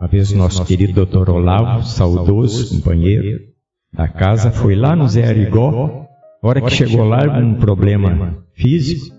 Uma vez o nosso querido doutor Olavo, saudoso companheiro da casa, foi lá no Zé Arigó. A hora que chegou lá, um problema físico,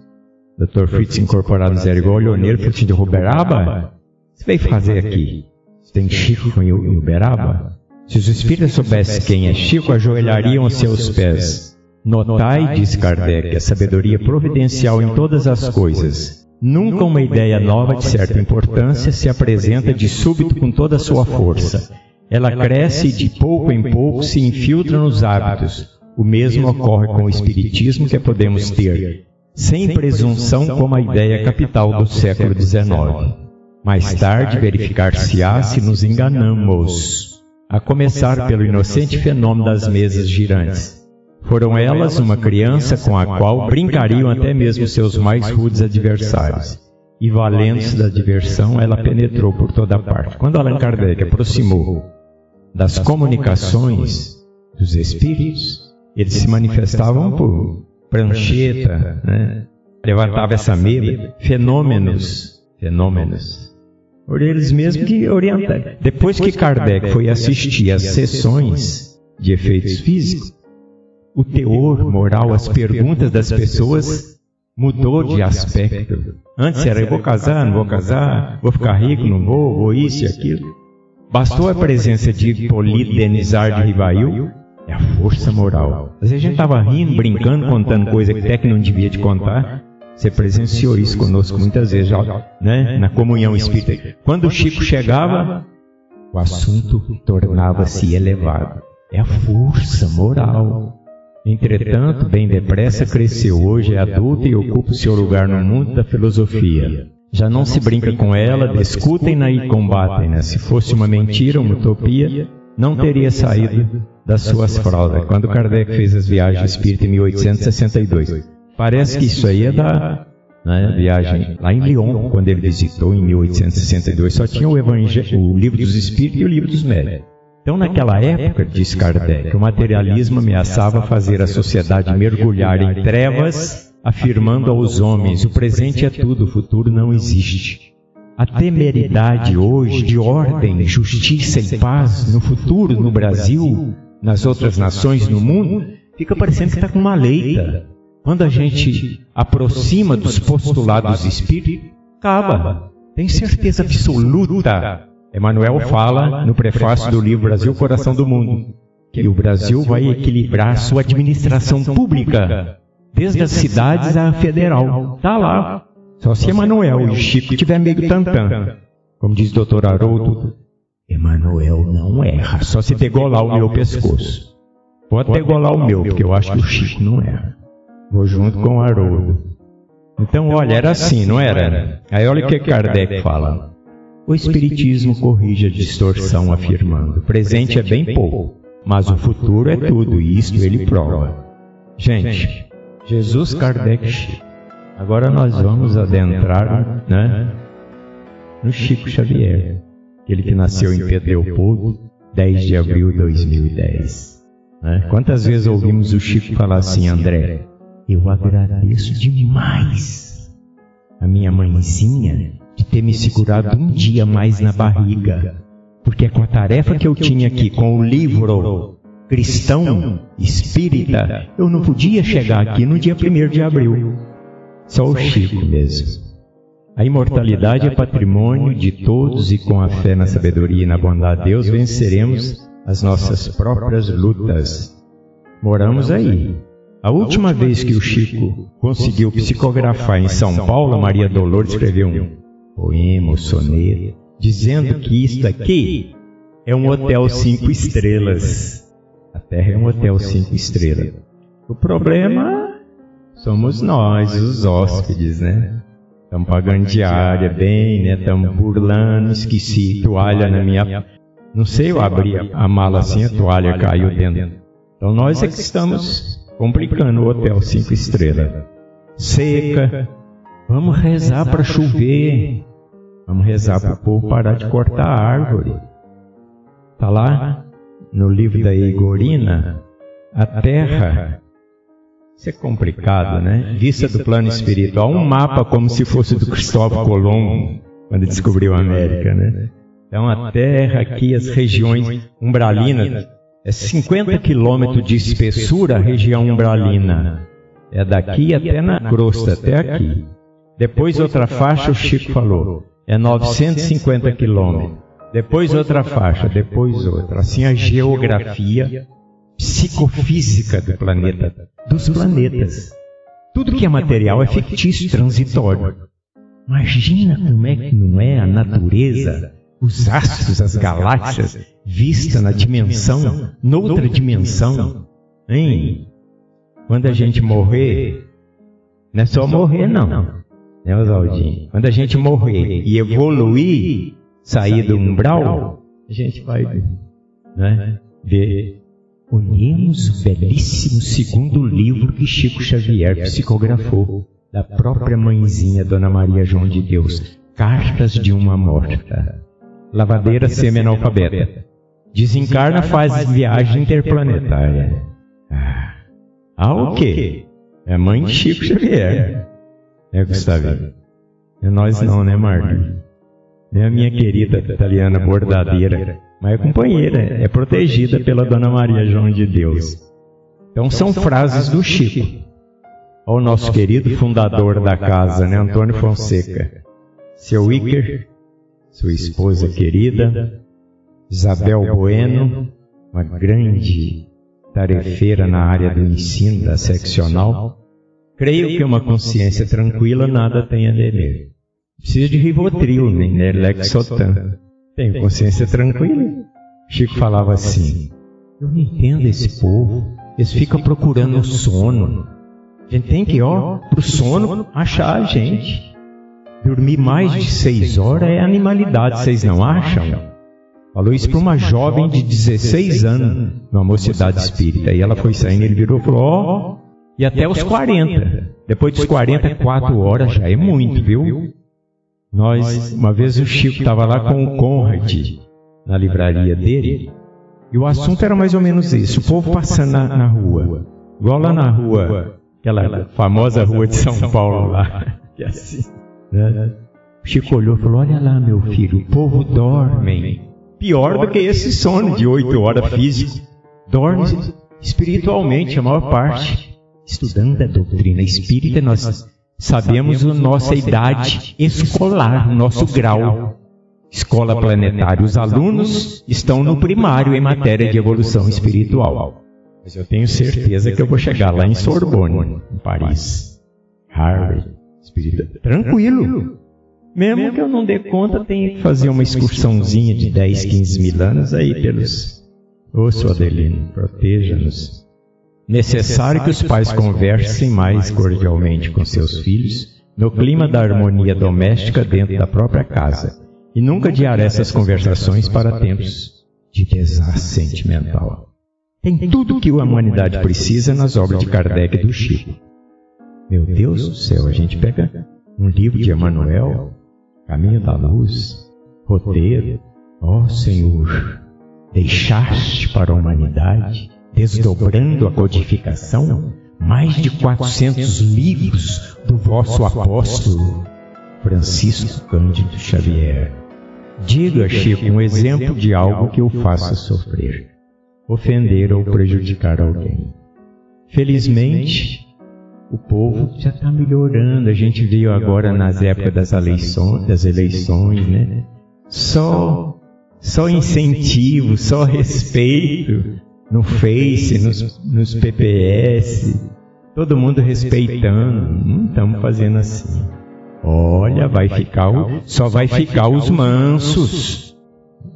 doutor Fritz, incorporado no Zé Arigó, olhou nele e falou assim, de Uberaba, você veio fazer aqui? Você tem Chico em Uberaba? Se os espíritos soubessem quem é Chico, ajoelhariam a seus pés. Notai, diz Kardec, a sabedoria providencial em todas as coisas. Nunca uma ideia nova de certa importância se apresenta de súbito com toda a sua força. Ela cresce e de pouco em pouco se infiltra nos hábitos. O mesmo ocorre com o Espiritismo que podemos ter, sem presunção como a ideia capital do século XIX. Mais tarde verificar-se-á se nos enganamos, a começar pelo inocente fenômeno das mesas girantes. Foram elas uma criança com a qual brincariam até mesmo seus mais rudes adversários. E valendo-se da diversão, ela penetrou por toda parte. Quando Allan Kardec aproximou das comunicações dos espíritos, eles se manifestavam por prancheta, né? levantava essa mesa, fenômenos, fenômenos. Por eles mesmos que orientaram. Depois que Kardec foi assistir às sessões de efeitos físicos, o teor moral, as perguntas das pessoas mudou de aspecto. Antes era eu vou casar, não vou casar, vou ficar rico, não vou, vou isso e aquilo. Bastou a presença de Hipólito Denizar de Rivail, é a força moral. Às vezes a gente estava rindo, brincando, contando coisa que até que não devia de contar. Você presenciou isso conosco muitas vezes, já, né? na comunhão espírita. Quando o Chico chegava, o assunto tornava-se elevado. É a força moral. Entretanto, bem depressa cresceu, hoje é adulta e ocupa o seu lugar no mundo da filosofia. Já não se brinca com ela, discutem-na e combatem-na. Se fosse uma mentira, uma utopia, não teria saído das suas fraldas. Quando Kardec fez as viagens espíritas em 1862. Parece que isso aí é da né, viagem lá em Lyon, quando ele visitou em 1862. Só tinha o, Evangelho, o livro dos Espíritos e o livro dos Médios. Então, naquela época, diz Kardec, o materialismo ameaçava fazer a sociedade mergulhar em trevas, afirmando aos homens: o presente é tudo, o futuro não existe. A temeridade hoje de ordem, justiça e paz no futuro, no Brasil, nas outras nações, no mundo, fica parecendo que está com uma leita. Quando a gente aproxima dos postulados espíritos, acaba. Tem certeza absoluta Emmanuel fala no prefácio do livro Brasil, Coração do Mundo, que o Brasil vai equilibrar sua administração pública, desde as cidades à federal. Está lá. Só se Emmanuel e Chico tiver meio tantã. Como diz o doutor Haroldo, Emmanuel não erra, só se degolar o meu pescoço. Pode degolar o meu, porque eu acho que o Chico não erra. Vou junto com o Haroldo. Então, olha, era assim, não era? Aí olha o que Kardec fala. O Espiritismo corrige a distorção afirmando: o presente é bem pouco, mas o futuro é tudo, e isto ele prova. Gente, Jesus Kardec. Agora nós vamos adentrar né, no Chico Xavier, aquele que nasceu em Pedro Leopoldo, 10 de abril de 2010. Né? Quantas vezes ouvimos o Chico falar assim, André? Eu agradeço demais a minha mãezinha de ter me segurado um dia mais na barriga, porque com a tarefa que eu tinha aqui com o livro cristão espírita, eu não podia chegar aqui no dia 1 de abril. Só o Chico mesmo. A imortalidade é patrimônio de todos e com a fé na sabedoria e na bondade de Deus venceremos as nossas próprias lutas. Moramos aí. A última vez que o Chico conseguiu psicografar em São Paulo, Maria Dolores escreveu um poema, soneto, dizendo que isto aqui é um hotel cinco estrelas. A Terra é um hotel cinco estrelas. O problema somos nós, os hóspedes, né? Estamos pagando diária bem, né? Estamos burlando, esqueci toalha na minha. Não sei, eu abri a mala assim, a toalha caiu dentro. Então nós é que estamos complicando o hotel cinco estrelas. Seca, Vamos rezar para chover. Vamos rezar para o povo parar de cortar a árvore. Está lá no livro da Igorina, a terra. Isso é complicado, né? Vista do plano espiritual, um mapa como se fosse do Cristóvão Colombo, quando descobriu a América, né? É uma terra aqui, as regiões umbralinas. É 50 quilômetros de espessura a região umbralina. É daqui até na crosta, até aqui. Depois outra faixa, o Chico falou, é 950 quilômetros. Depois outra faixa, depois outra. Assim a geografia psicofísica do planeta, dos planetas. Tudo que é material é fictício, transitório. Imagina como é que não é a natureza, os astros, as galáxias, vista na dimensão, noutra dimensão. Hein? Quando a gente morrer, não é só morrer não, né Oswaldinho? Quando a gente morrer e evoluir, sair do umbral, a gente vai né, ver Olhemos o belíssimo segundo livro que Chico Xavier psicografou, da própria mãezinha Dona Maria João de Deus, Cartas de uma Morta. Lavadeira semi-analfabeta. Desencarna faz viagem interplanetária. Ah, ah o quê? É mãe de Chico Xavier. É, Gustavo. É nós não, né, Marta? É a minha querida italiana bordadeira mas é companheira, é protegida pela Dona Maria João de Deus. Então são frases do Chico. Ao nosso querido fundador da casa, né, Antônio Fonseca. Seu Iker, sua esposa querida, Isabel Bueno, uma grande tarefeira na área do ensino, da seccional. Creio que uma consciência tranquila nada tem a temer. Precisa de Rivotril, nem né? Lexotan. Tenho consciência tranquila. Chico falava assim: Eu não entendo esse povo. Eles ficam procurando o sono. A gente tem que ir, ó, pro sono achar a gente. Dormir mais de seis horas é animalidade, vocês não acham? Falou isso para uma jovem de 16 anos, numa mocidade espírita. E ela foi saindo, ele virou e falou: Ó, e até os 40. Depois dos 40, 4 horas já é muito, viu? Nós, uma vez o Chico estava lá com o Conrad na livraria dele, e o assunto era mais ou menos isso: o povo passando na, na rua, igual lá na rua, aquela famosa rua de São Paulo lá, que é assim. Né? O Chico olhou e falou: Olha lá, meu filho, o povo dorme. Pior do que esse sono de oito horas físico. Dorme espiritualmente a maior parte. Estudando a doutrina espírita, nós Sabemos a nossa idade escolar, o nosso grau. Escola planetária. Os alunos estão no primário em matéria de evolução espiritual. Mas eu tenho certeza que eu vou chegar lá em Sorbonne, em Paris. Harvard. Espírita. Tranquilo. Mesmo que eu não dê conta, tenho que fazer uma excursãozinha de 10, 15 mil anos aí pelos. Ô, sua Adelino, proteja-nos necessário que os pais conversem mais cordialmente com seus filhos no clima da harmonia doméstica dentro da própria casa e nunca adiar essas conversações para tempos de desastre sentimental. Tem tudo que a humanidade precisa nas obras de Kardec e do Chico. Meu Deus do céu, a gente pega um livro de Emmanuel, Caminho da Luz, roteiro, ó oh, Senhor, deixaste para a humanidade desdobrando a codificação, mais de 400 livros do vosso apóstolo Francisco Cândido Xavier. Diga, Chico, um exemplo de algo que o faça sofrer, ofender ou prejudicar alguém. Felizmente, o povo já está melhorando. A gente viu agora nas épocas das eleições, das eleições, né? Só, só incentivo, só respeito no Face, nos, nos PPS, todo mundo respeitando. Não estamos fazendo assim. Olha, vai ficar, só vai ficar os mansos.